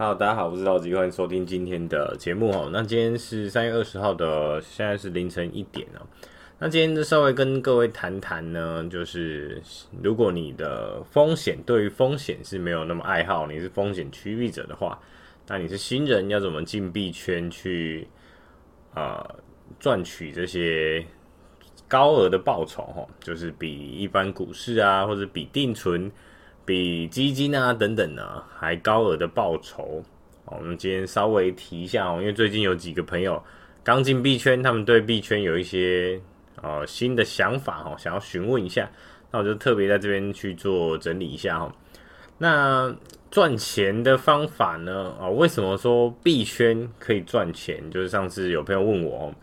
Hello，大家好，我是老吉，欢迎收听今天的节目哦。那今天是三月二十号的，现在是凌晨一点哦。那今天就稍微跟各位谈谈呢，就是如果你的风险对于风险是没有那么爱好，你是风险趋避者的话，那你是新人要怎么进币圈去啊、赚取这些高额的报酬哈？就是比一般股市啊，或者比定存。比基金啊等等呢还高额的报酬，我们今天稍微提一下哦，因为最近有几个朋友刚进币圈，他们对币圈有一些呃新的想法哈，想要询问一下，那我就特别在这边去做整理一下哈。那赚钱的方法呢？啊，为什么说币圈可以赚钱？就是上次有朋友问我哦，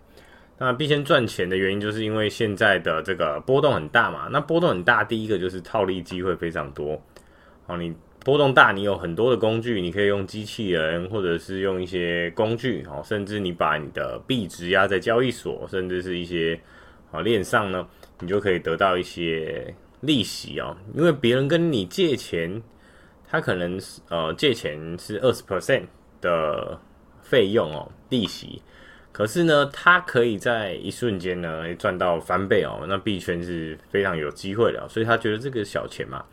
那币圈赚钱的原因，就是因为现在的这个波动很大嘛。那波动很大，第一个就是套利机会非常多。好，你波动大，你有很多的工具，你可以用机器人，或者是用一些工具，好，甚至你把你的币值压在交易所，甚至是一些啊链上呢，你就可以得到一些利息哦。因为别人跟你借钱，他可能呃借钱是二十 percent 的费用哦，利息，可是呢，他可以在一瞬间呢赚到翻倍哦。那币圈是非常有机会的，所以他觉得这个小钱嘛，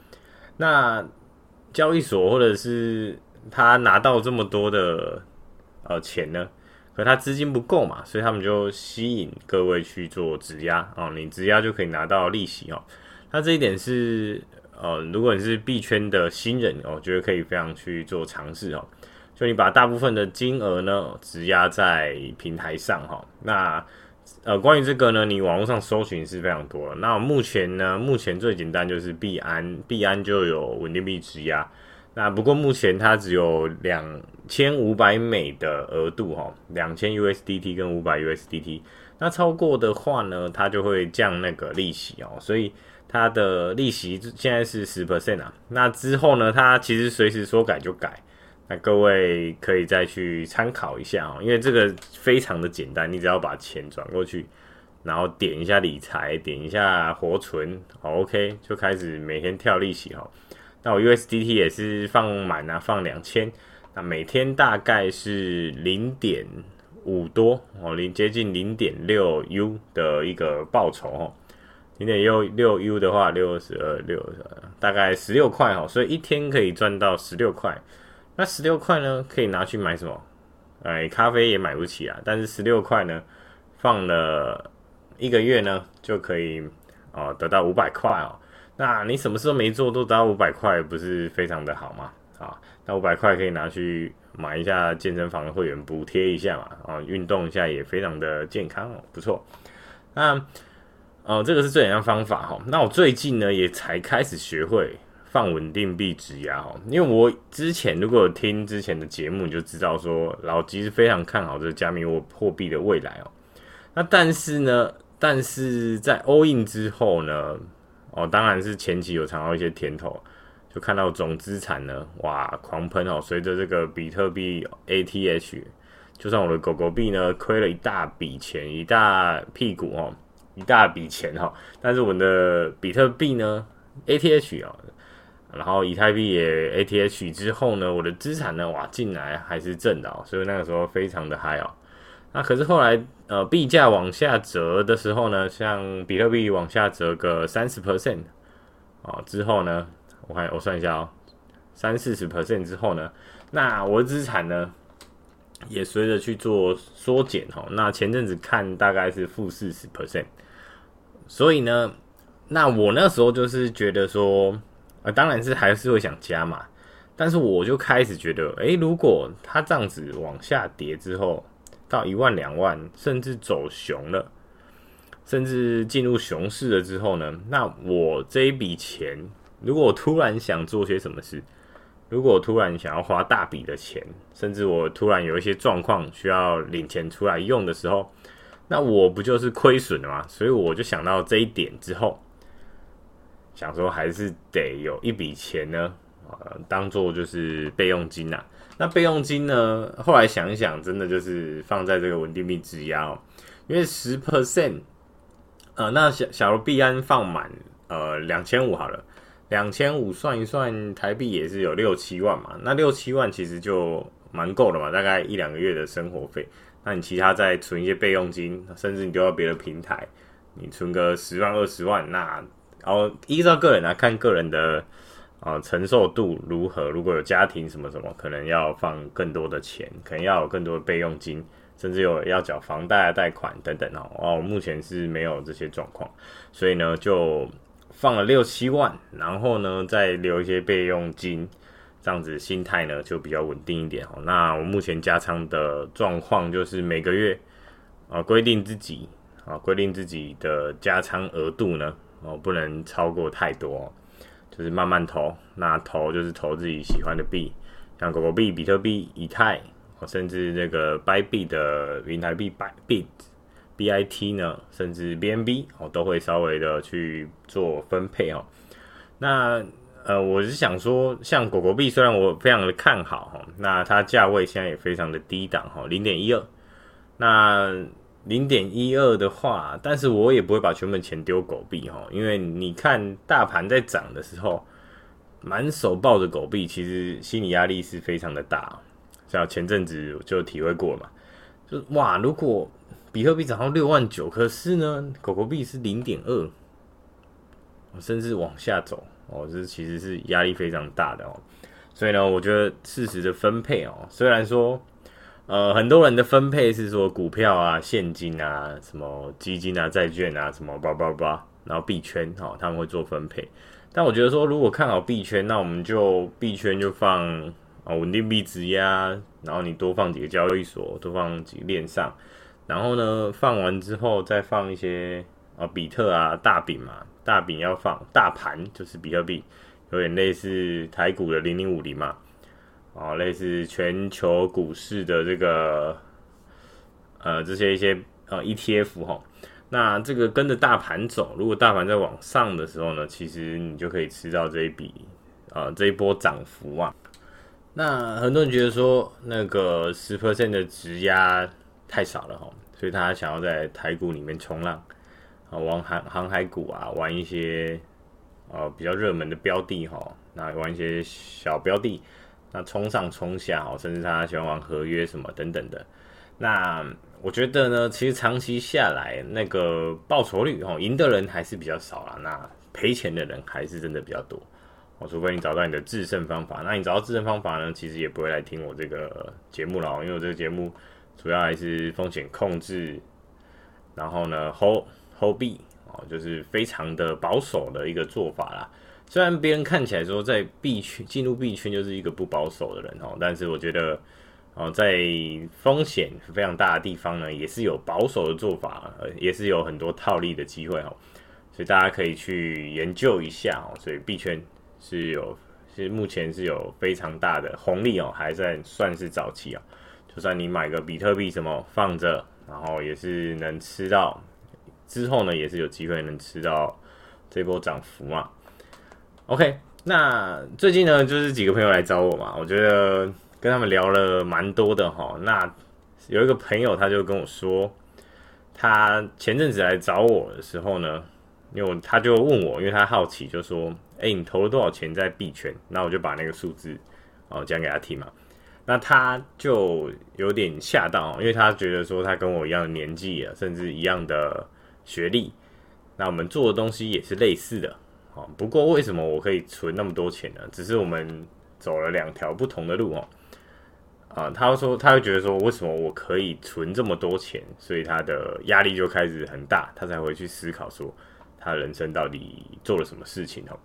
那。交易所或者是他拿到这么多的呃钱呢，可他资金不够嘛，所以他们就吸引各位去做质押哦，你质押就可以拿到利息哦。那这一点是呃，如果你是币圈的新人哦，我觉得可以非常去做尝试哦。就你把大部分的金额呢质押在平台上哈，那。呃，关于这个呢，你网络上搜寻是非常多了。那目前呢，目前最简单就是币安，币安就有稳定币质押。那不过目前它只有两千五百美的额度哈，两千 USDT 跟五百 USDT。那超过的话呢，它就会降那个利息哦。所以它的利息现在是十 percent 啊。那之后呢，它其实随时说改就改。那各位可以再去参考一下哦，因为这个非常的简单，你只要把钱转过去，然后点一下理财，点一下活存，，OK，就开始每天跳利息哈。那我 USDT 也是放满啊，放两千，那每天大概是零点五多哦，零接近零点六 U 的一个报酬哦，零点六六 U 的话，六十二六，大概十六块哈，所以一天可以赚到十六块。那十六块呢，可以拿去买什么？哎，咖啡也买不起啊。但是十六块呢，放了一个月呢，就可以哦得到五百块哦。那你什么事都没做，都得到五百块，不是非常的好吗？啊，那五百块可以拿去买一下健身房的会员，补贴一下嘛。啊，运动一下也非常的健康哦，不错。那哦，这个是最简单方法哈。那我最近呢，也才开始学会。放稳定币质押哦，因为我之前如果有听之前的节目，你就知道说老吉是非常看好这加密货货币的未来哦。那但是呢，但是在 all in 之后呢，哦，当然是前期有尝到一些甜头，就看到总资产呢，哇，狂喷哦。随着这个比特币 ATH，就算我的狗狗币呢亏了一大笔钱，一大屁股哦，一大笔钱哈，但是我的比特币呢 ATH 啊。然后以太币也 ATH 之后呢，我的资产呢，哇，进来还是正的哦，所以那个时候非常的嗨哦。那可是后来呃币价往下折的时候呢，像比特币往下折个三十 percent 啊之后呢，我看我算一下哦，三四十 percent 之后呢，那我的资产呢也随着去做缩减哦。那前阵子看大概是负四十 percent，所以呢，那我那时候就是觉得说。啊，当然是还是会想加嘛，但是我就开始觉得，诶、如果它这样子往下跌之后，到一万两万，甚至走熊了，甚至进入熊市了之后呢，那我这一笔钱，如果我突然想做些什么事，如果我突然想要花大笔的钱，甚至我突然有一些状况需要领钱出来用的时候，那我不就是亏损了吗？所以我就想到这一点之后。想说还是得有一笔钱呢，呃，当做就是备用金呐、啊。那备用金呢，后来想一想，真的就是放在这个稳定币质押哦，因为十 percent，呃，那小小的币安放满呃两千五好了，两千五算一算台币也是有六七万嘛，那六七万其实就蛮够了嘛，大概一两个月的生活费。那你其他再存一些备用金，甚至你丢到别的平台，你存个十万二十万，那然后依照个人来、啊、看个人的啊、承受度如何。如果有家庭什么什么，可能要放更多的钱，可能要有更多的备用金，甚至有要缴房贷贷款等等哦。哦，目前是没有这些状况，所以呢就。放了六七万，然后呢，再留一些备用金，这样子心态呢就比较稳定一点哦。那我目前加仓的状况就是每个月啊规定自己啊规定自己的加仓额度呢哦不能超过太多，就是慢慢投。那投就是投自己喜欢的币，像狗狗币、比特币、以太，甚至那个 Bybit 的云台币 Bybit。呢，甚至 BNB 哦，都会稍微的去做分配哦。那呃，我是想说，像狗狗币，虽然我非常的看好哈，那它价位现在也非常的低档哈，零点一二。那零点一二的话，但是我也不会把全部钱丢狗币哈，因为你看大盘在涨的时候，满手抱着狗币，其实心理压力是非常的大。像前阵子就体会过嘛，就哇，如果比特币涨到六万九，可是呢，狗狗币是零点二，甚至往下走哦，这其实是压力非常大的哦。所以呢，我觉得适时的分配哦，虽然说，呃，很多人的分配是说股票啊、现金啊、什么基金啊、债券啊、什么叭叭叭，然后币圈哦，他们会做分配。但我觉得说，如果看好币圈，那我们就币圈就放啊稳定币质押，然后你多放几个交易所，多放几个链上。然后呢，放完之后再放一些啊，比特啊，大饼嘛，大饼要放大盘，就是比特币，有点类似台股的零零五零嘛，啊，类似全球股市的这个呃这些一些呃 ETF 哈。那这个跟着大盘走，如果大盘在往上的时候呢，其实你就可以吃到这一笔、呃、这一波涨幅啊。那很多人觉得说那个十 percent 的质押。太少了哈，所以他想要在台股里面冲浪啊，玩航航海股啊，玩一些呃比较热门的标的哈，那玩一些小标的，那冲上冲下哦，甚至他喜欢玩合约什么等等的。那我觉得呢，其实长期下来那个报酬率哦，赢的人还是比较少啦，那赔钱的人还是真的比较多哦。除非你找到你的制胜方法，那你找到制胜方法呢，其实也不会来听我这个节目了，因为我这个节目。主要还是风险控制，然后呢，hold hold 币哦，就是非常的保守的一个做法啦。虽然别人看起来说在币圈进入币圈就是一个不保守的人哦，但是我觉得哦，在风险非常大的地方呢，也是有保守的做法，也是有很多套利的机会哦。所以大家可以去研究一下哦。所以币圈是有，是目前是有非常大的红利哦，还在算是早期啊。就算你买个比特币什么放着，然后也是能吃到，之后呢也是有机会能吃到这波涨幅嘛。OK，那最近呢就是几个朋友来找我嘛，我觉得跟他们聊了蛮多的哈。那有一个朋友他就跟我说，他前阵子来找我的时候呢，因为他就问我，因为他好奇，就说：“哎、你投了多少钱在币圈？”那我就把那个数字哦讲给他听嘛。那他就有点吓到，因为他觉得说他跟我一样的年纪啊，甚至一样的学历，那我们做的东西也是类似的，哦。不过为什么我可以存那么多钱呢？只是我们走了两条不同的路哦。啊，他说他会觉得说，为什么我可以存这么多钱？所以他的压力就开始很大，他才会去思考说，他人生到底做了什么事情哦。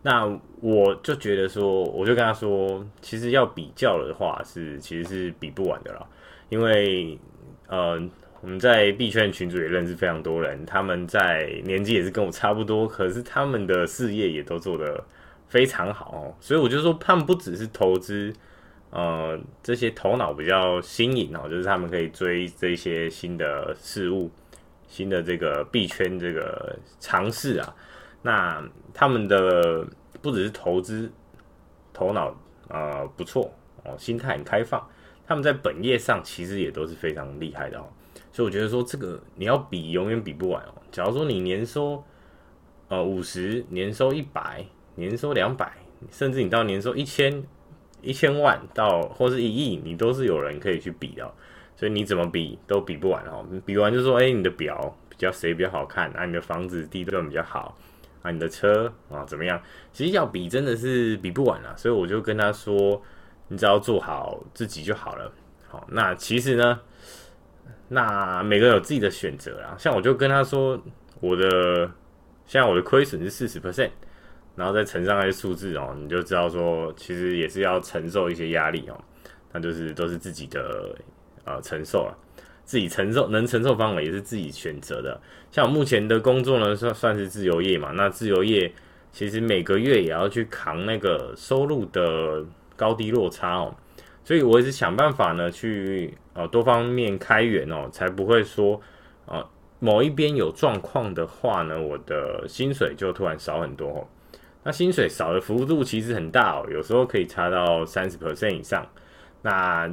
那我就觉得说，我就跟他说，其实要比较的话是，其实是比不完的啦。因为呃，我们在币圈群组也认识非常多人，他们在年纪也是跟我差不多，可是他们的事业也都做得非常好哦。所以我就说，他们不只是投资，呃，这些头脑比较新颖哦，就是他们可以追这些新的事物、新的这个币圈这个尝试啊。那他们的不只是投资头脑、呃、不错哦，心态很开放，他们在本业上其实也都是非常厉害的哦。所以我觉得说这个你要比永远比不完哦。假如说你年收呃五十，年收一百，年收两百，甚至你到年收一千、一千万到或是一亿，你都是有人可以去比的。所以你怎么比都比不完哦。比完就说，哎、你的表比较谁比较好看啊？你的房子地段比较好啊？你的车啊怎么样？其实要比真的是比不完啊。所以我就跟他说，你只要做好自己就好了。好，那其实呢，那每个人有自己的选择啦。像我就跟他说，我的现在我的亏损是四十 percent，然后再乘上那些数字哦，你就知道说，其实也是要承受一些压力哦。那就是都是自己的。呃，承受了，自己承受能承受范围也是自己选择的。像我目前的工作呢，算算是自由业嘛。那自由业其实每个月也要去扛那个收入的高低落差哦。所以我也是想办法呢，去呃多方面开源哦，才不会说呃某一边有状况的话呢，我的薪水就突然少很多哦。那薪水少的幅度其实很大哦，有时候可以差到三十 percent 以上。那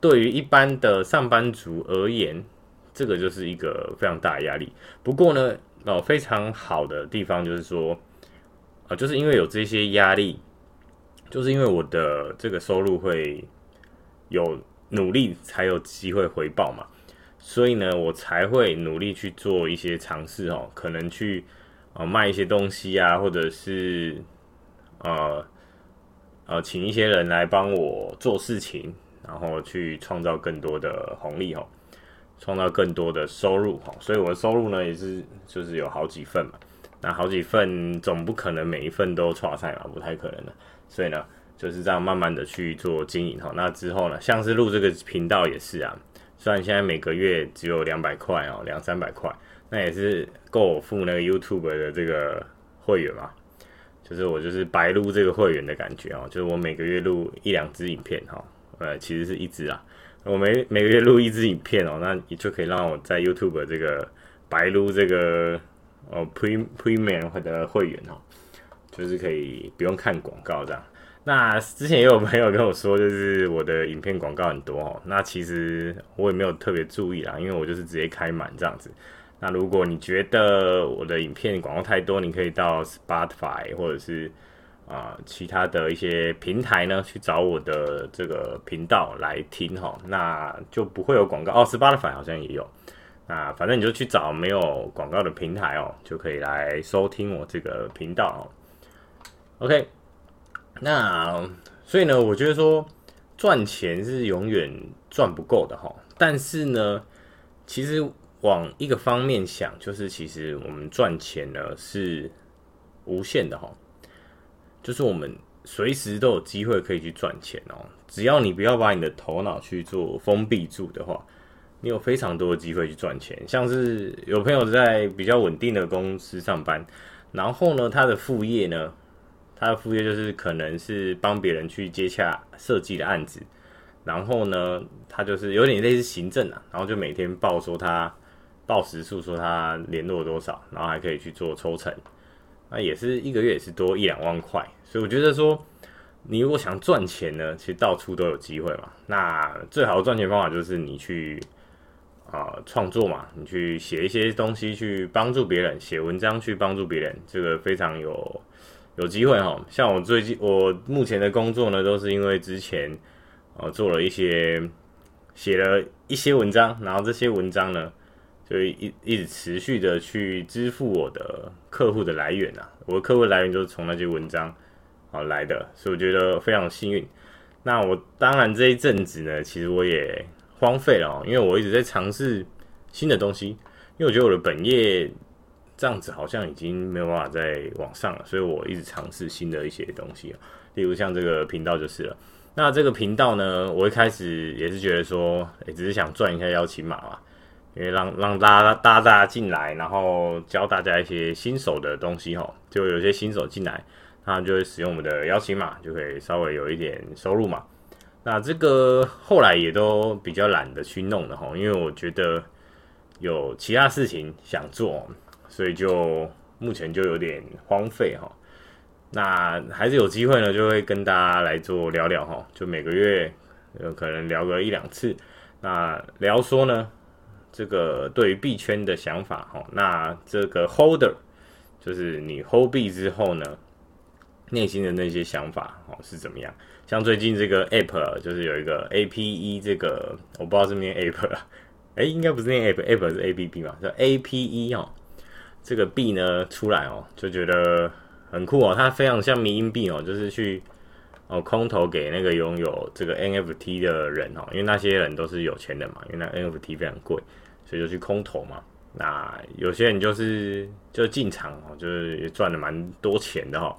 对于一般的上班族而言，这个就是一个非常大的压力。不过呢，哦，非常好的地方就是说，啊、就是因为有这些压力，就是因为我的这个收入会有努力才有机会回报嘛，所以呢，我才会努力去做一些尝试哦，可能去呃卖一些东西啊，或者是呃呃请一些人来帮我做事情。然后去创造更多的红利哈，创造更多的收入哈，所以我的收入呢也是就是有好几份嘛，那好几份总不可能每一份都错菜嘛，不太可能的，所以呢就是这样慢慢的去做经营哈。那之后呢，像是录这个频道也是啊，虽然现在每个月只有两百块哦，两三百块，那也是够我付那个 YouTube 的这个会员嘛，就是我就是白录这个会员的感觉哦，就是我每个月录一两支影片哈。呃，其实是一支啊，我每每个月录一支影片哦，那你就可以让我在 YouTube 这个白录这个哦 Pre Premium 的会员哦，就是可以不用看广告这样。那之前也有朋友跟我说，就是我的影片广告很多哦，那其实我也没有特别注意啦，因为我就是直接开满这样子。那如果你觉得我的影片广告太多，你可以到 Spotify 或者是。啊，其他的一些平台呢，去找我的这个频道来听哈，那就不会有广告哦。Spotify 好像也有，那反正你就去找没有广告的平台哦，就可以来收听我这个频道哦。OK，那所以呢，我觉得说赚钱是永远赚不够的哈，但是呢，其实往一个方面想，就是其实我们赚钱呢是无限的哈。就是我们随时都有机会可以去赚钱哦，只要你不要把你的头脑去做封闭住的话，你有非常多的机会去赚钱。像是有朋友在比较稳定的公司上班，然后呢，他的副业呢，他的副业就是可能是帮别人去接洽设计的案子，然后呢，他就是有点类似行政啊，然后就每天报说他报时数，说他联络多少，然后还可以去做抽成。那也是一个月也是多一两万块，所以我觉得说，你如果想赚钱呢，其实到处都有机会嘛。那最好的赚钱方法就是你去啊创作嘛，你去写一些东西去帮助别人，写文章去帮助别人，这个非常有有机会哈。像我最近我目前的工作呢，都是因为之前呃做了一些写了一些文章，然后这些文章呢。就一一直持续的去支付我的客户的来源啊，我的客户来源就是从那些文章啊来的，所以我觉得非常幸运。那我当然这一阵子呢，其实我也荒废了哦，因为我一直在尝试新的东西，因为我觉得我的本业这样子好像已经没有办法再往上了，所以我一直尝试新的一些东西，例如像这个频道就是了。那这个频道呢，我一开始也是觉得说，欸，只是想赚一下邀请码嘛。因为让让大家大家进来，然后教大家一些新手的东西哈，就有些新手进来，他就会使用我们的邀请码，就可以稍微有一点收入嘛。那这个后来也都比较懒得去弄了哈，因为我觉得有其他事情想做，所以就目前就有点荒废哈。那还是有机会呢，就会跟大家来做聊聊哈，就每个月有可能聊个一两次，那聊说呢。这个对于币圈的想法，哈，那这个 holder 就是你 hold 币之后呢，内心的那些想法哦是怎么样？像最近这个 app 就是有一个 A P E 这个，我不知道是念 app 啊，哎，应该不是念 app，app 是 A P P 嘛，叫 A P E 哦。这个币呢出来哦，就觉得很酷哦，它非常像迷因币哦，就是去哦空投给那个拥有这个 NFT 的人哦，因为那些人都是有钱人嘛，因为那 NFT 非常贵，所以就去空投嘛。那有些人就是就进场哦，就是也赚了蛮多钱的哈。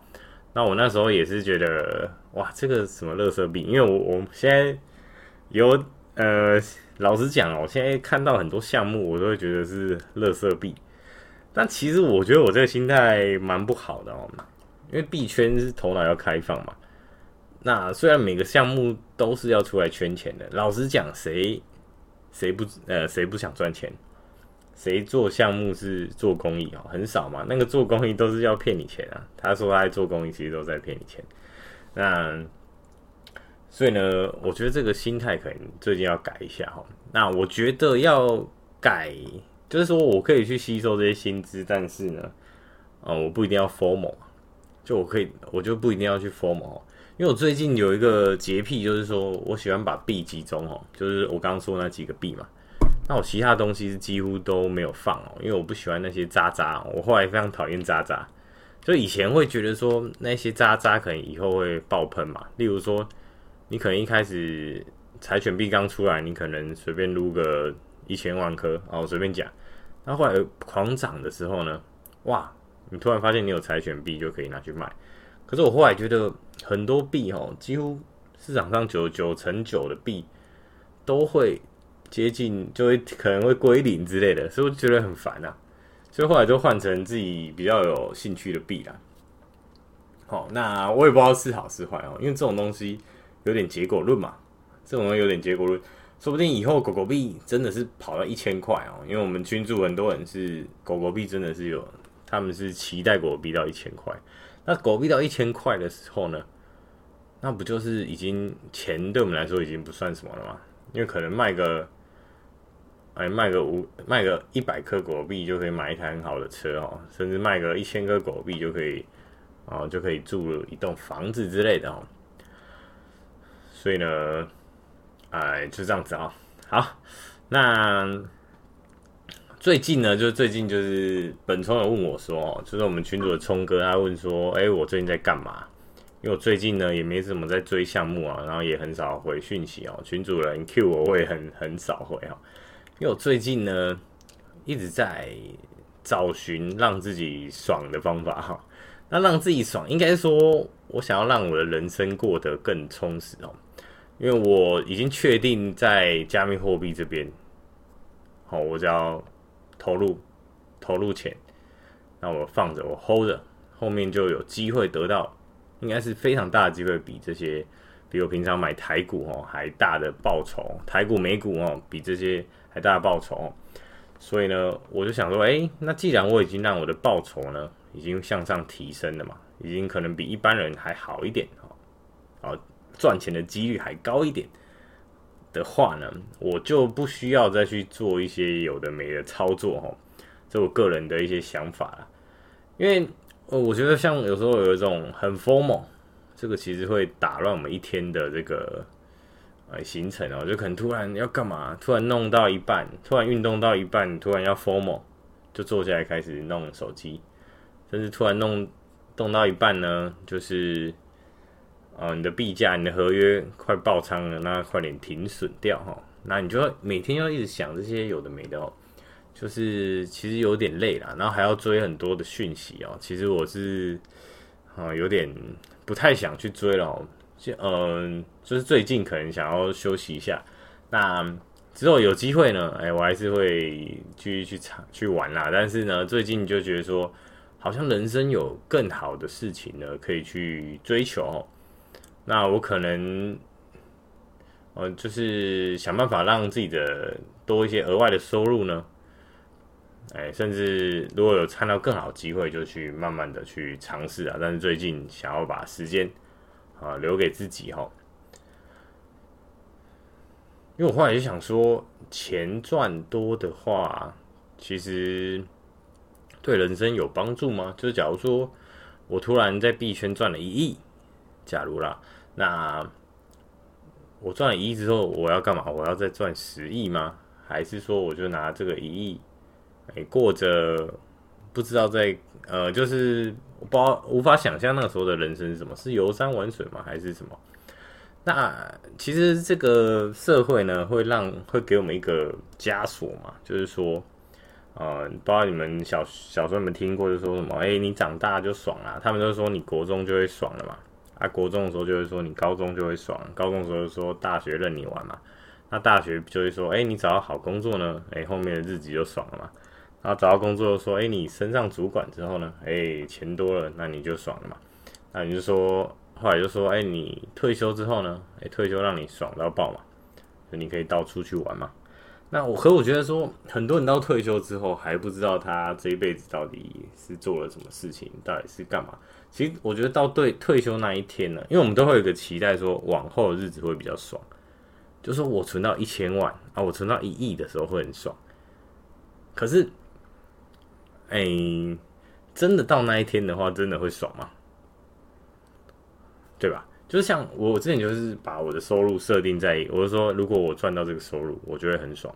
那我那时候也是觉得哇，这个什么乐色币，因为我我现在有呃，老实讲哦，我现在看到很多项目，我都会觉得是乐色币。但其实我觉得我这个心态蛮不好的哦，因为币圈是头脑要开放嘛。那虽然每个项目都是要出来圈钱的，老实讲，谁谁不呃谁不想赚钱？谁做项目是做公益哦？很少嘛。那个做公益都是要骗你钱啊。他说他在做公益，其实都在骗你钱。那所以呢，我觉得这个心态可能最近要改一下哈。那我觉得要改。就是说我可以去吸收这些薪资，但是呢，啊、我不一定要 formal，就我可以，我就不一定要去 formal，因为我最近有一个洁癖，就是说我喜欢把币集中哦，就是我刚刚说那几个币嘛，那我其他东西是几乎都没有放哦，因为我不喜欢那些渣渣，我后来非常讨厌渣渣，就以前会觉得说那些渣渣可能以后会爆喷嘛，例如说你可能一开始柴犬币刚出来，你可能随便撸个。一千万颗啊，我随便讲。那后来狂涨的时候呢，哇，你突然发现你有柴犬币就可以拿去卖。可是我后来觉得很多币哦，几乎市场上九九成九的币都会接近，就会可能会归零之类的，所以我觉得很烦啊。所以后来就换成自己比较有兴趣的币啦。好，那我也不知道是好是坏哦，因为这种东西有点结果论嘛，这种东西有点结果论。说不定以后狗狗币真的是跑到一千块哦，因为我们群住很多人是狗狗币真的是有，他们是期待狗狗币到一千块。那狗币到一千块的时候呢，那不就是已经钱对我们来说已经不算什么了吗？因为可能卖个，哎，卖个五卖个一百颗狗狗币就可以买一台很好的车哦，甚至卖个一千颗狗狗币就可以，哦，就可以住一栋房子之类的哦。所以呢。哎，就这样子啊、好，那最近呢，就是最近就是本聪有问我说，就是我们群主的聪哥，他问说，哎、我最近在干嘛？因为我最近呢也没怎么在追项目啊，然后也很少回讯息哦、群主人 Q 我会很很少回哦、因为我最近呢一直在找寻让自己爽的方法哈、那让自己爽，应该说我想要让我的人生过得更充实哦、因为我已经确定在加密货币这边，好，我只要投入投入钱，那我放着，我 hold 着，后面就有机会得到，应该是非常大的机会，比这些，比我平常买台股哦还大的报酬，台股美股哦比这些还大的报酬，所以呢，我就想说，哎，那既然我已经让我的报酬呢已经向上提升了嘛，已经可能比一般人还好一点哦，好。赚钱的几率还高一点的话呢，我就不需要再去做一些有的没的操作哈，这我个人的一些想法啦。因为呃，我觉得像有时候有一种很 FOMO，这个其实会打乱我们一天的这个呃行程哦，就可能突然要干嘛，突然弄到一半，突然运动到一半，突然要 FOMO，就坐下来开始弄手机，甚至突然弄动到一半呢，就是。哦，你的币价、你的合约快爆仓了，那快点停损掉哈。那你就要每天要一直想这些有的没的哦，就是其实有点累了，然后还要追很多的讯息哦。其实我是啊有点不太想去追了哦。就嗯，就是最近可能想要休息一下。那之后有机会呢，哎，我还是会继续去尝去玩啦。但是呢，最近就觉得说，好像人生有更好的事情呢，可以去追求哦。那我可能，呃，就是想办法让自己的多一些额外的收入呢，哎，甚至如果有看到更好机会，就去慢慢的去尝试啊。但是最近想要把时间啊留给自己哈，因为我后来就想说，钱赚多的话，其实对人生有帮助吗？就是假如说。我突然在币圈赚了一亿，假如啦，那我赚了一亿之后，我要干嘛？我要再赚十亿吗？还是说我就拿这个一亿，哎，过着不知道在呃，就是我不知道无法想象那个时候的人生是什么？是游山玩水吗？还是什么？那其实这个社会呢，会让会给我们一个枷锁嘛，就是说，呃，不知道你们小小时候有没有听过，就说什么，哎，你长大就爽啦。他们都说你国中就会爽了嘛，啊，国中的时候就会说你高中就会爽，高中的时候就说大学任你玩嘛，那大学就会说，哎，你找到好工作呢，哎，后面的日子就爽了嘛。然后找到工作又说，哎，你升上主管之后呢，哎，钱多了，那你就爽了嘛。那你就说。后来就说：“哎、你退休之后呢？哎、退休让你爽到爆嘛，就你可以到处去玩嘛。那我可我觉得说，很多人到退休之后还不知道他这一辈子到底是做了什么事情，到底是干嘛。其实我觉得到对退休那一天呢，因为我们都会有一个期待，说往后的日子会比较爽。就说我存到一千万啊，我存到一亿的时候会很爽。可是，哎、真的到那一天的话，真的会爽吗？”对吧？就是像我之前就是把我的收入设定在，我就说如果我赚到这个收入，我就会很爽，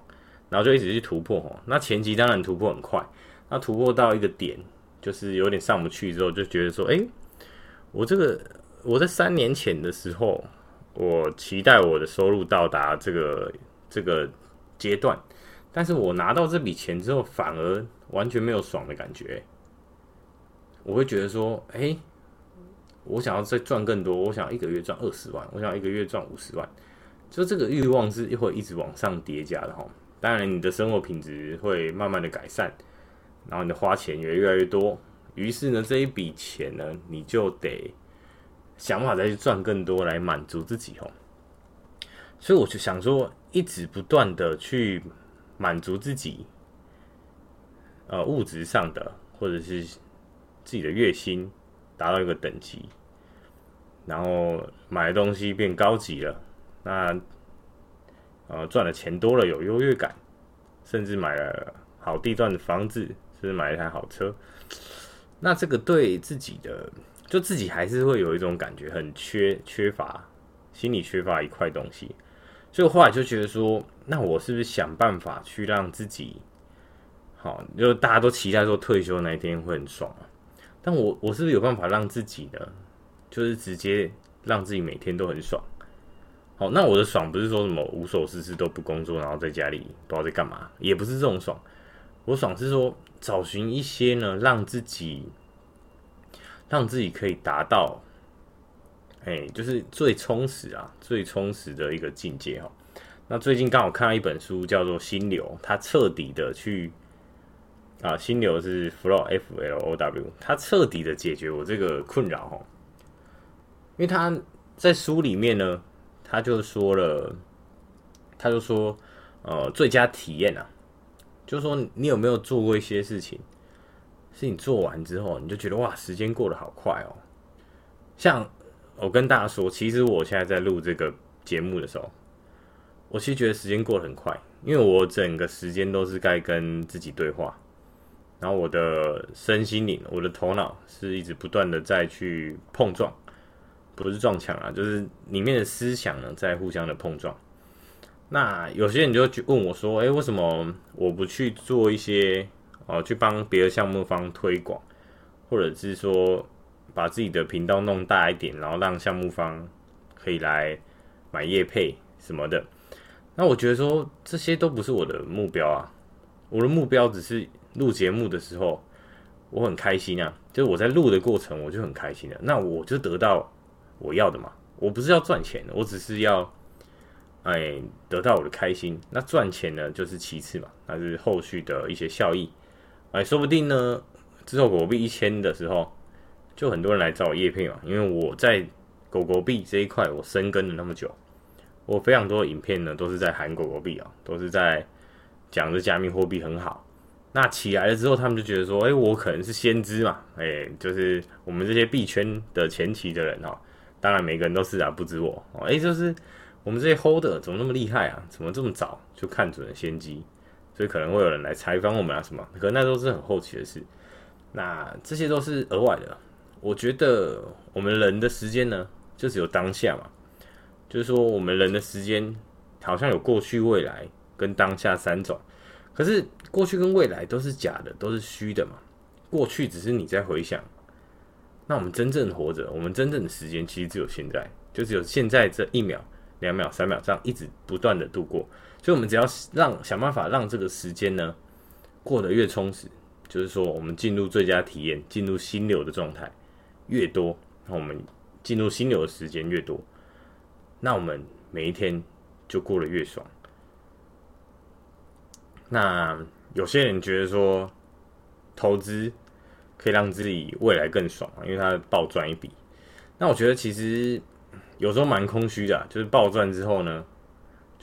然后就一直去突破哦。那前期当然突破很快，那突破到一个点，就是有点上不去之后，就觉得说，哎，我这个我在三年前的时候，我期待我的收入到达这个这个阶段，但是我拿到这笔钱之后，反而完全没有爽的感觉，我会觉得说，哎。我想要再赚更多，我想要一个月赚二十万，我想要一个月赚五十万，就这个欲望是会一直往上叠加的哈。当然，你的生活品质会慢慢的改善，然后你的花钱也越来越多，于是呢，这一笔钱呢，你就得想法再去赚更多来满足自己哦。所以我就想说，一直不断的去满足自己，呃，物质上的或者是自己的月薪。达到一个等级，然后买的东西变高级了，那呃赚的钱多了，有优越感，甚至买了好地段的房子，甚至买了一台好车，那这个对自己的，就自己还是会有一种感觉，很缺缺乏，心里缺乏一块东西，所以后来就觉得说，那我是不是想办法去让自己，好，就大家都期待说退休那一天会很爽啊。但我我是不是有办法让自己呢？就是直接让自己每天都很爽。好，那我的爽不是说什么无所事事都不工作，然后在家里不知道在干嘛，也不是这种爽。我爽是说找寻一些呢，让自己让自己可以达到，哎，就是最充实啊，最充实的一个境界哈。那最近刚好看到一本书，叫做《心流》，它彻底的去。啊，心流是 flow f l o w，它彻底的解决我这个困扰哦。因为他在书里面呢，他就说了，他就说，呃，最佳体验啊，就是说你有没有做过一些事情，是你做完之后，你就觉得哇，时间过得好快哦。像我跟大家说，其实我现在在录这个节目的时候，我其实觉得时间过得很快，因为我整个时间都是该跟自己对话。然后我的身心灵，我的头脑是一直不断的在去碰撞，不是撞墙啊，就是里面的思想呢在互相的碰撞。那有些人就去问我说：“哎，为什么我不去做一些哦，去帮别的项目方推广，或者是说把自己的频道弄大一点，然后让项目方可以来买业配什么的？”那我觉得说这些都不是我的目标啊，我的目标只是。录节目的时候，我很开心啊！就是我在录的过程，我就很开心的。那我就得到我要的嘛。我不是要赚钱，我只是要哎得到我的开心。那赚钱呢，就是其次嘛，那是后续的一些效益。哎，说不定呢，之后狗狗币一千的时候，就很多人来找我叶片嘛。因为我在狗狗币这一块，我深耕了那么久，我非常多的影片呢，都是在喊狗狗币啊，都是在讲这加密货币很好。那起来了之后，他们就觉得说：“哎、我可能是先知嘛，哎、就是我们这些币圈的前期的人哈，当然每个人都是啊，不止我哦，哎、就是我们这些 holder 怎么那么厉害啊？怎么这么早就看准了先机？所以可能会有人来采访我们啊什么？可能那都是很后期的事。那这些都是额外的，我觉得我们人的时间呢，就只有当下嘛。就是说，我们人的时间好像有过去、未来跟当下三种。可是过去跟未来都是假的，都是虚的嘛。过去只是你在回想，那我们真正活着，我们真正的时间其实只有现在，就只有现在这一秒、两秒、三秒这样一直不断的度过。所以，我们只要让想办法让这个时间呢过得越充实，就是说，我们进入最佳体验、进入心流的状态越多，那我们进入心流的时间越多，那我们每一天就过得越爽。那有些人觉得说，投资可以让自己未来更爽，因为它暴赚一笔。那我觉得其实有时候蛮空虚的，就是暴赚之后呢。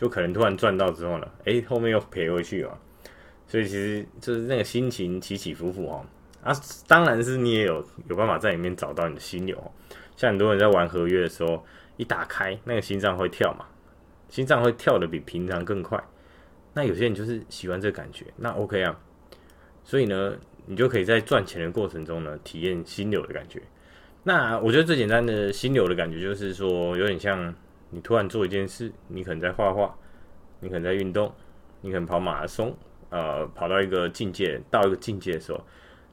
就可能突然赚到之后呢，哎、欸，后面又赔回去了，所以其实就是那个心情起起伏伏哦。啊，当然是你也有有办法在里面找到你的心流哦。像很多人在玩合约的时候，一打开那个心脏会跳嘛，心脏会跳的比平常更快。那有些人就是喜欢这感觉，那 OK 啊。所以呢，你就可以在赚钱的过程中呢，体验心流的感觉。那我觉得最简单的心流的感觉就是说，有点像。你突然做一件事，你可能在画画，你可能在运动，你可能跑马拉松，呃，跑到一个境界，到一个境界的时候，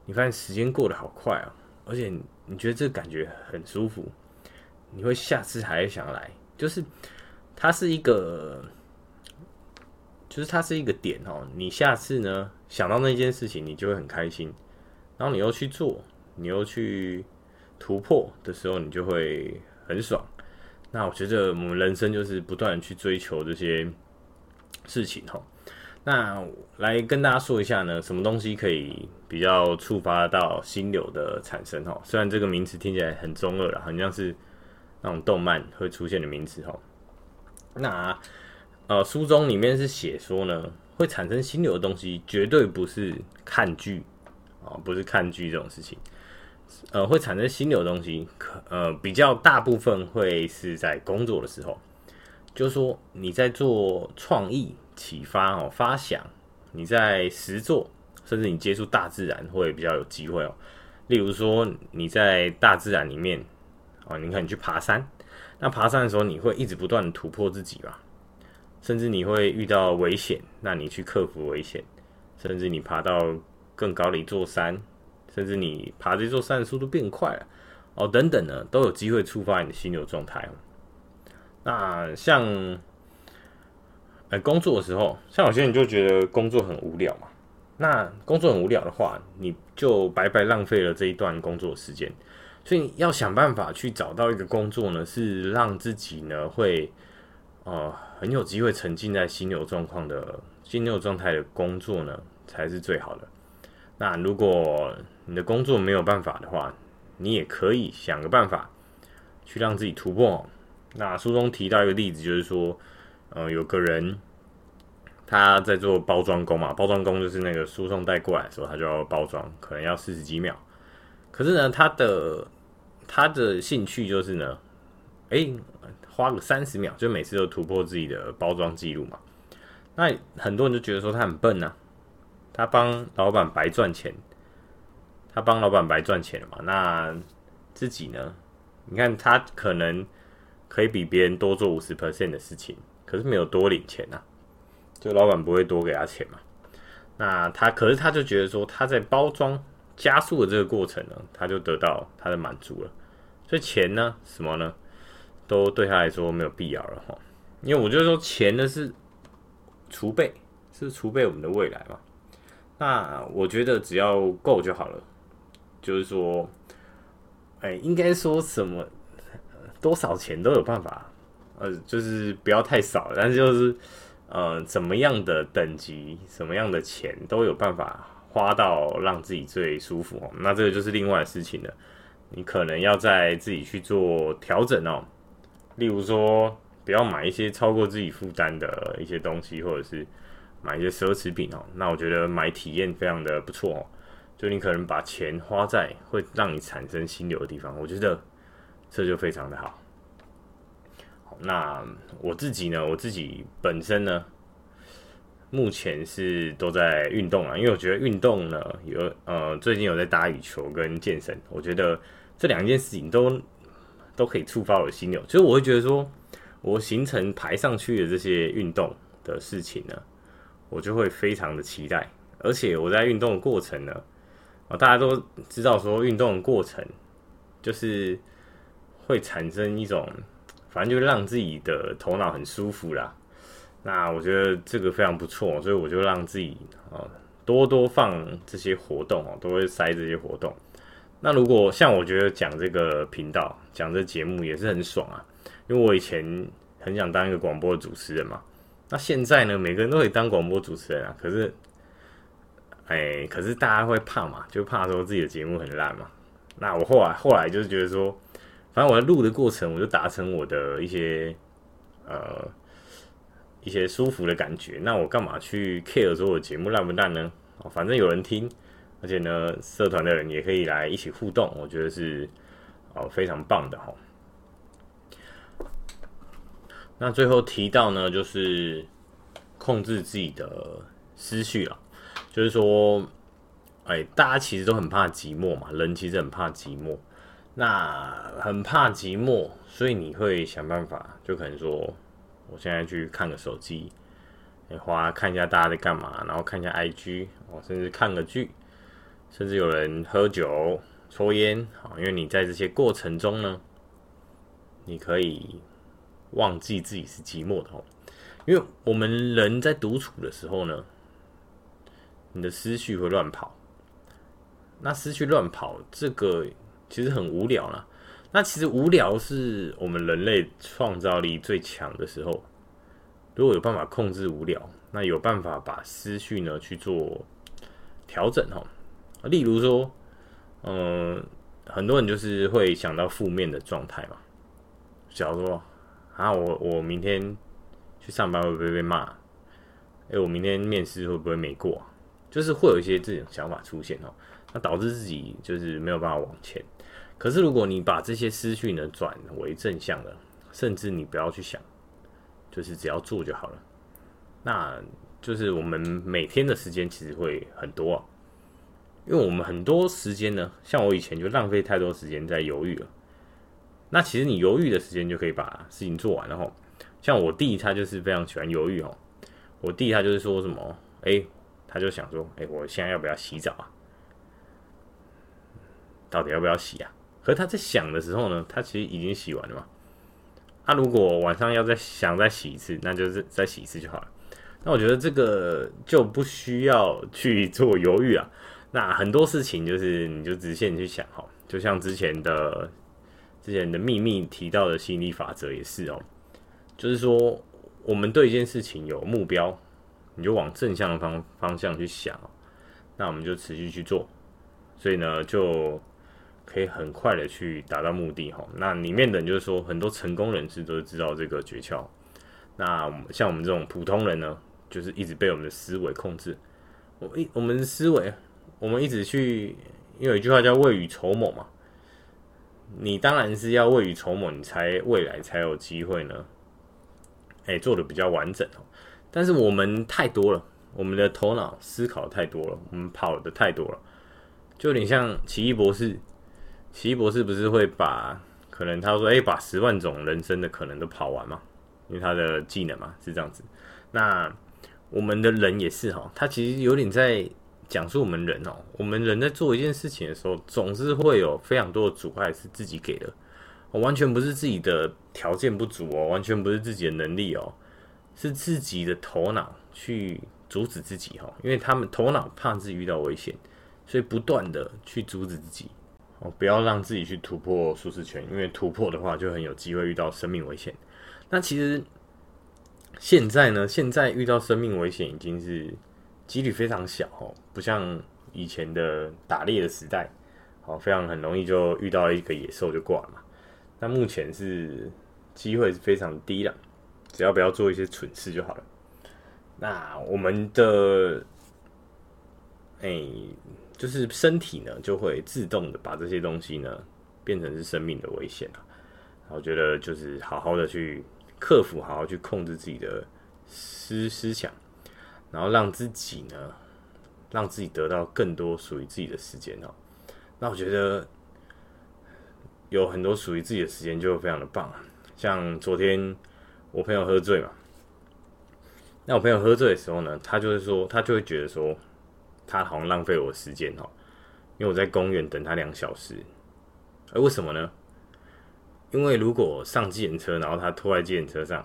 你发现时间过得好快啊，而且你觉得这个感觉很舒服，你会下次还想来，就是它是一个，就是它是一个点哦，你下次呢想到那件事情，你就会很开心，然后你又去做，你又去突破的时候，你就会很爽。那我觉得我们人生就是不断去追求这些事情哈。那来跟大家说一下呢，什么东西可以比较触发到心流的产生哈？虽然这个名词听起来很中二了，很像是那种动漫会出现的名词哈。那呃，书中里面是写说呢，会产生心流的东西绝对不是看剧啊，不是看剧这种事情。呃，会产生心流的东西，可呃比较大部分会是在工作的时候，就是说你在做创意启发哦，发想，你在实作，甚至你接触大自然会比较有机会哦。例如说你在大自然里面哦，你看你去爬山，那爬山的时候你会一直不断突破自己吧，甚至你会遇到危险，那你去克服危险，甚至你爬到更高的一座山。甚至你爬这座山的速度变快了哦，等等呢，都有机会触发你的心流状态。那像，呃，工作的时候，像有些人就觉得工作很无聊嘛。那工作很无聊的话，你就白白浪费了这一段工作时间。所以要想办法去找到一个工作呢，是让自己呢会，呃，很有机会沉浸在心流状况的心流状态的工作呢，才是最好的。那如果你的工作没有办法的话，你也可以想个办法去让自己突破。那书中提到一个例子，就是说，呃，有个人他在做包装工嘛，包装工就是那个输送带过来的时候，他就要包装，可能要四十几秒。可是呢，他的他的兴趣就是呢，哎，花个三十秒，就每次都突破自己的包装记录嘛。那很多人就觉得说他很笨呐。他帮老板白赚钱，他帮老板白赚钱了嘛？那自己呢？你看他可能可以比别人多做五十 percent 的事情，可是没有多领钱呐，就老板不会多给他钱嘛？那他可是他就觉得说他在包装加速的这个过程呢，他就得到他的满足了。所以钱呢，什么呢，都对他来说没有必要了哈。因为我觉得说钱呢是储备，是储备我们的未来嘛。那我觉得只要够就好了，就是说，哎，应该说什么多少钱都有办法，呃，就是不要太少，但是就是呃，怎么样的等级，什么样的钱都有办法花到让自己最舒服。那这个就是另外的事情了，你可能要在自己去做调整哦。例如说，不要买一些超过自己负担的一些东西，或者是。买一些奢侈品哦，那我觉得买体验非常的不错哦。就你可能把钱花在会让你产生心流的地方，我觉得这就非常的好。好，那我自己呢，我自己本身呢，目前是都在运动啊，因为我觉得运动呢，有呃最近有在打羽球跟健身，我觉得这两件事情都都可以触发我的心流，所以我会觉得说，我行程排上去的这些运动的事情呢，我就会非常的期待，而且我在运动的过程呢，啊，大家都知道说运动的过程就是会产生一种，反正就让自己的头脑很舒服啦。那我觉得这个非常不错，所以我就让自己啊多多放这些活动哦，都会塞这些活动。那如果像我觉得讲这个频道、讲这节目也是很爽啊，因为我以前很想当一个广播主持人嘛。那现在呢，每个人都可以当广播主持人啊。可是，哎，可是大家会怕嘛，就怕说自己的节目很烂嘛。那我后来后来就是觉得说，反正我在录的过程，我就达成我的一些呃一些舒服的感觉。那我干嘛去 care 说我节目烂不烂呢？反正有人听。而且呢，社团的人也可以来一起互动，我觉得是哦非常棒的哈。那最后提到呢，就是控制自己的思绪了，就是说，哎，大家其实都很怕寂寞嘛，人其实很怕寂寞，那很怕寂寞，所以你会想办法，就可能说，我现在去看个手机，花看一下大家在干嘛，然后看一下 IG，哦，甚至看个剧。甚至有人喝酒、抽烟，啊，因为你在这些过程中呢，你可以忘记自己是寂寞的哦。因为我们人在独处的时候呢，你的思绪会乱跑。那思绪乱跑，这个其实很无聊啦。那其实无聊是我们人类创造力最强的时候。如果有办法控制无聊，那有办法把思绪呢去做调整哦。例如说，嗯，很多人就是会想到负面的状态嘛。假如说，啊，我我明天去上班会不会被骂？哎、我明天面试会不会没过？就是会有一些这种想法出现哦，那导致自己就是没有办法往前。可是如果你把这些思绪呢转为正向的，甚至你不要去想，就是只要做就好了，那就是我们每天的时间其实会很多啊。因为我们很多时间呢，像我以前就浪费太多时间在犹豫了。那其实你犹豫的时间就可以把事情做完了哈。像我弟他就是非常喜欢犹豫哦。我弟他就是说什么，哎，他就想说，哎，我现在要不要洗澡啊？到底要不要洗啊？可是他在想的时候呢，他其实已经洗完了嘛。他如果晚上要再想再洗一次，那就是再洗一次就好了。那我觉得这个就不需要去做犹豫啊。那很多事情就是你就直线去想哈，就像之前的之前的秘密提到的吸引力法则也是哦，就是说我们对一件事情有目标，你就往正向的方方向去想，那我们就持续去做，所以呢就可以很快的去达到目的哈。那里面的就是说很多成功人士都知道这个诀窍，那像我们这种普通人呢，就是一直被我们的思维控制，我一我们思维。我们一直去，因为有一句话叫未雨绸缪嘛。你当然是要未雨绸缪，你才未来才有机会呢。哎，做的比较完整哦。但是我们太多了，我们的头脑思考太多了，我们跑的太多了，就有点像奇异博士。奇异博士不是会把可能他说哎，把十万种人生的可能都跑完嘛？因为他的技能嘛是这样子。那我们的人也是哈，他其实有点在。讲述我们人哦，我们人在做一件事情的时候，总是会有非常多的阻碍是自己给的，完全不是自己的条件不足哦，完全不是自己的能力哦，是自己的头脑去阻止自己哈，因为他们头脑怕自己遇到危险，所以不断的去阻止自己哦，不要让自己去突破舒适圈，因为突破的话就很有机会遇到生命危险。那其实现在呢，现在遇到生命危险已经是。几率非常小哦，不像以前的打猎的时代，哦，非常很容易就遇到一个野兽就挂了嘛。那目前是机会是非常低的，只要不要做一些蠢事就好了。那我们的哎、就是身体呢，就会自动的把这些东西呢变成是生命的危险了。我觉得就是好好的去克服，好好去控制自己的思思想。然后让自己呢，让自己得到更多属于自己的时间哦。那我觉得有很多属于自己的时间，就非常的棒。像昨天我朋友喝醉嘛，那我朋友喝醉的时候呢，他就会说，他就会觉得说，他好像浪费我时间哦，因为我在公园等他两小时。而为什么呢？因为如果上计程车，然后他拖在计程车上，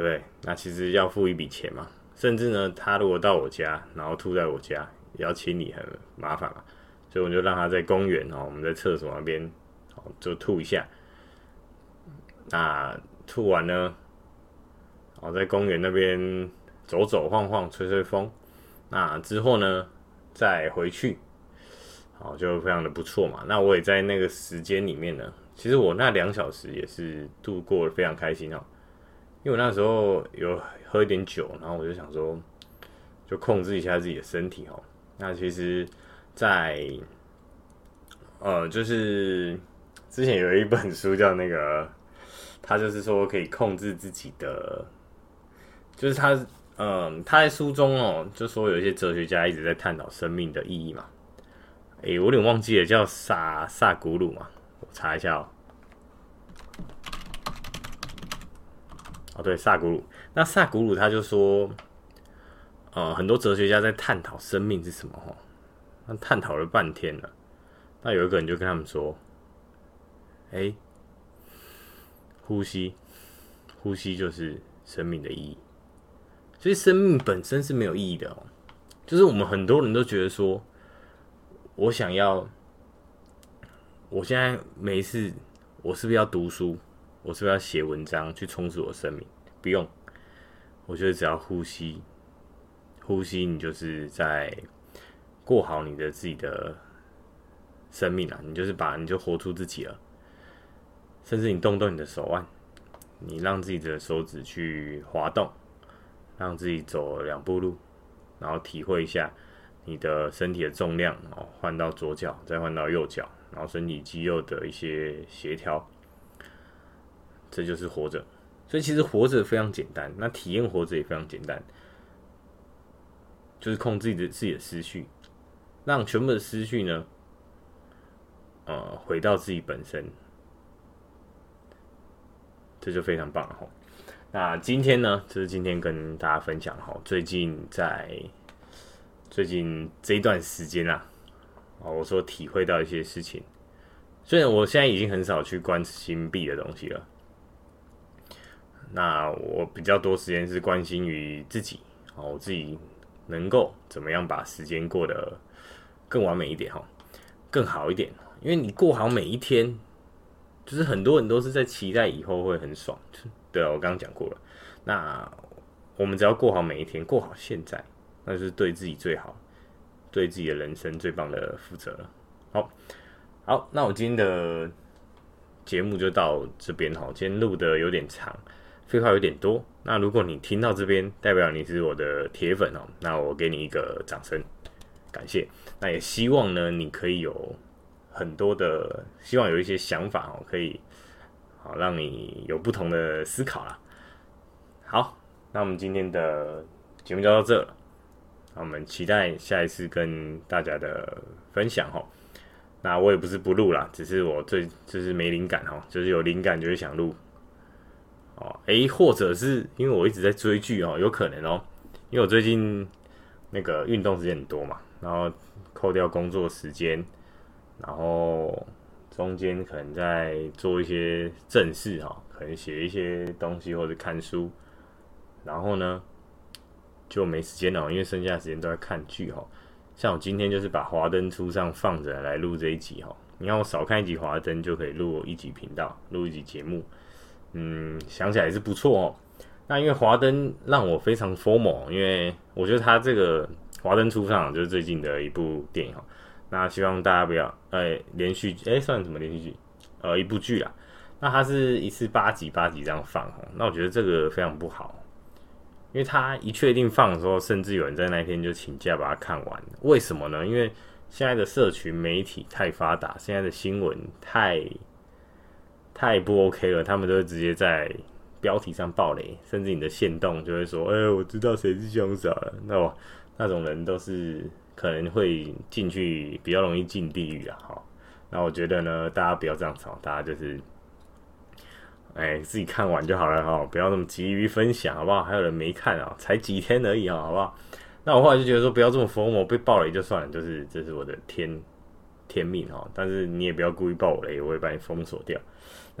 对不对？那其实要付一笔钱嘛。甚至呢，他如果到我家，然后吐在我家，也要清理，很麻烦嘛。所以我就让他在公园哦，我们在厕所那边哦，就吐一下。那吐完呢，哦，在公园那边走走晃晃，吹吹风。那之后呢，再回去，好，就非常的不错嘛。那我也在那个时间里面呢，其实我那两小时也是度过非常开心哦。因为我那时候有喝一点酒，然后我就想说，就控制一下自己的身体哦。那其实，在呃，就是之前有一本书叫那个，他就是说可以控制自己的，就是他嗯，他在书中哦，就说有一些哲学家一直在探讨生命的意义嘛。诶，我有点忘记了，叫萨萨古鲁嘛，我查一下哦。哦，对，萨古鲁。那萨古鲁他就说，呃，很多哲学家在探讨生命是什么哈，那探讨了半天了。那有一个人就跟他们说，哎，呼吸，呼吸就是生命的意义。所以生命本身是没有意义的哦。就是我们很多人都觉得说，我想要，我现在没事，我是不是要读书？我是不是要写文章去充实我的生命？不用，我觉得只要呼吸，呼吸，你就是在过好你的自己的生命啊！你就是把你就活出自己了。甚至你动动你的手腕，你让自己的手指去滑动，让自己走两步路，然后体会一下你的身体的重量哦，换到左脚，再换到右脚，然后身体肌肉的一些协调。这就是活着，所以其实活着非常简单，那体验活着也非常简单，就是控制自己的自己的思绪，让全部的思绪呢，呃，回到自己本身，这就非常棒了哈。那今天呢，就是今天跟大家分享哈，最近在最近这一段时间啊，我说体会到一些事情，虽然我现在已经很少去关心币的东西了。那我比较多时间是关心于自己，哦，我自己能够怎么样把时间过得更完美一点哈，更好一点。因为你过好每一天，就是很多人都是在期待以后会很爽。对啊，我刚刚讲过了。那我们只要过好每一天，过好现在，那就是对自己最好，对自己的人生最棒的负责了。好，好，那我今天的节目就到这边哈，今天录的有点长。废话有点多，那如果你听到这边，代表你是我的铁粉哦，那我给你一个掌声，感谢。那也希望呢，你可以有很多的，希望有一些想法哦，可以好让你有不同的思考啦。好，那我们今天的节目就到这了，那我们期待下一次跟大家的分享哈。那我也不是不录啦，只是我最就是没灵感哈，就是有灵感就会想录。哦，诶，或者是因为我一直在追剧哦，有可能哦，因为我最近那个运动时间很多嘛，然后扣掉工作时间，然后中间可能在做一些正事哈，可能写一些东西或者看书，然后呢就没时间了，因为剩下的时间都在看剧哈。像我今天就是把《华灯初上》放着来录这一集哈，你看我少看一集《华灯》就可以录一集频道，录一集节目。嗯，想起来也是不错哦。那因为华灯让我非常 formal，因为我觉得他这个华灯初上就是最近的一部电影哈。那希望大家不要哎、连续剧哎、算什么连续剧？呃，一部剧啊。那它是一次八集八集这样放哦。那我觉得这个非常不好，因为他一确定放的时候，甚至有人在那一天就请假把它看完。为什么呢？因为现在的社群媒体太发达，现在的新闻太。太不 OK 了，他们都会直接在标题上爆雷，甚至你的线动就会说：“哎、我知道谁是凶手了。”那我那种人都是可能会进去比较容易进地狱啊！哈，那我觉得呢，大家不要这样吵，大家就是，哎，自己看完就好了哈，不要那么急于分享，好不好？还有人没看啊，才几天而已啊，好不好？那我后来就觉得说，不要这么疯魔，被爆雷就算了，就是这是我的天天命哈。但是你也不要故意爆雷，我会把你封锁掉。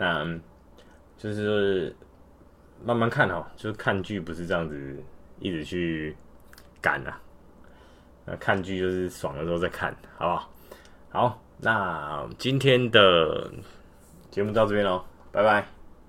那就是慢慢看哦，就是看剧不是这样子一直去赶啊。那看剧就是爽的时候再看，好不好？好，那今天的节目到这边喽，拜拜。